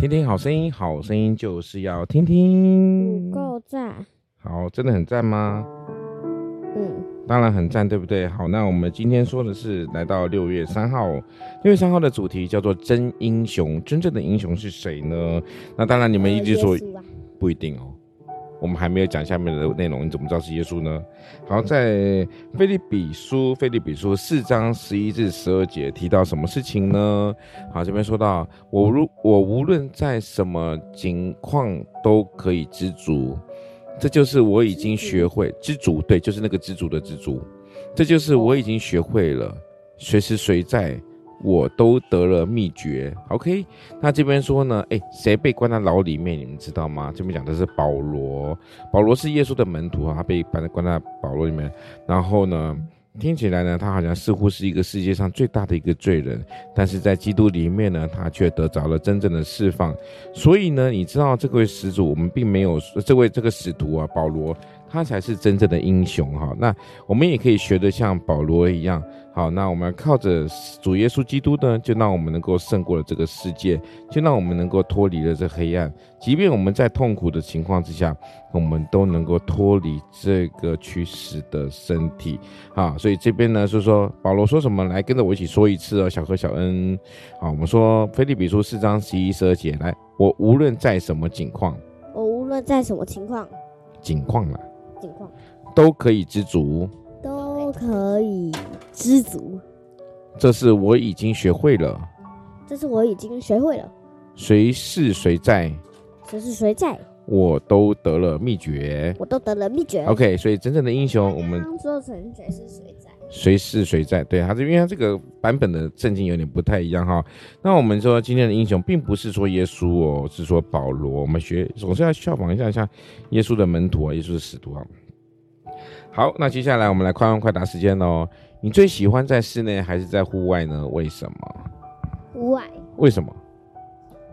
听听好声音，好声音就是要听听。不够赞。好，真的很赞吗？嗯，当然很赞，对不对？好，那我们今天说的是来到六月三号，六月三号的主题叫做真英雄。真正的英雄是谁呢？那当然，你们一直说不一定哦。我们还没有讲下面的内容，你怎么知道是耶稣呢？好，在腓利比书，腓利比书四章十一至十二节提到什么事情呢？好，这边说到我如我无论在什么境况都可以知足，这就是我已经学会知足，对，就是那个知足的知足，这就是我已经学会了，随时随在。我都得了秘诀，OK？那这边说呢？诶，谁被关在牢里面？你们知道吗？这边讲的是保罗，保罗是耶稣的门徒啊，他被关在关在保罗里面。然后呢，听起来呢，他好像似乎是一个世界上最大的一个罪人，但是在基督里面呢，他却得着了真正的释放。所以呢，你知道这位始祖，我们并没有这位这个使徒啊，保罗。他才是真正的英雄哈，那我们也可以学得像保罗一样，好，那我们靠着主耶稣基督呢，就让我们能够胜过了这个世界，就让我们能够脱离了这黑暗，即便我们在痛苦的情况之下，我们都能够脱离这个驱使的身体，啊，所以这边呢是说保罗说什么，来跟着我一起说一次哦，小何小恩，好，我们说菲利比书四章十一十二节，来，我无论在什么境况，我无论在什么情况，境况了。情况？都可以知足，都可以知足。这是我已经学会了，这是我已经学会了。谁是谁在，谁是谁在，我都得了秘诀，我都得了秘诀。OK，所以真正的英雄，我们做成谁是谁在，随是随在。对，他是因为他这个版本的圣经有点不太一样哈。那我们说今天的英雄，并不是说耶稣哦，是说保罗。我们学总是要效仿一下，像耶稣的门徒啊，耶稣的使徒啊。好，那接下来我们来快问快答时间喽。你最喜欢在室内还是在户外呢？为什么？户外。为什么？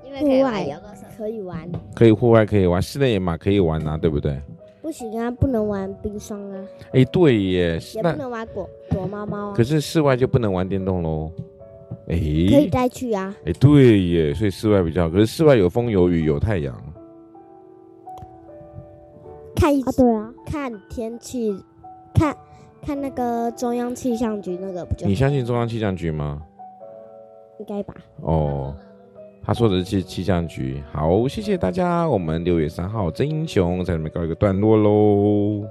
因为户外可以玩。可以户外可以玩，室内也嘛可以玩啊，对不对？不行啊，不能玩冰霜啊。哎，对耶，也不能玩躲躲猫猫啊。可是室外就不能玩电动喽。哎，可以带去啊。哎，对耶，所以室外比较好。可是室外有风有雨有太阳。看一啊，对啊，看天气，看看那个中央气象局那个不就？你相信中央气象局吗？应该吧。哦，他说的是气象局。好，谢谢大家。我们六月三号真英雄在里面告一个段落喽。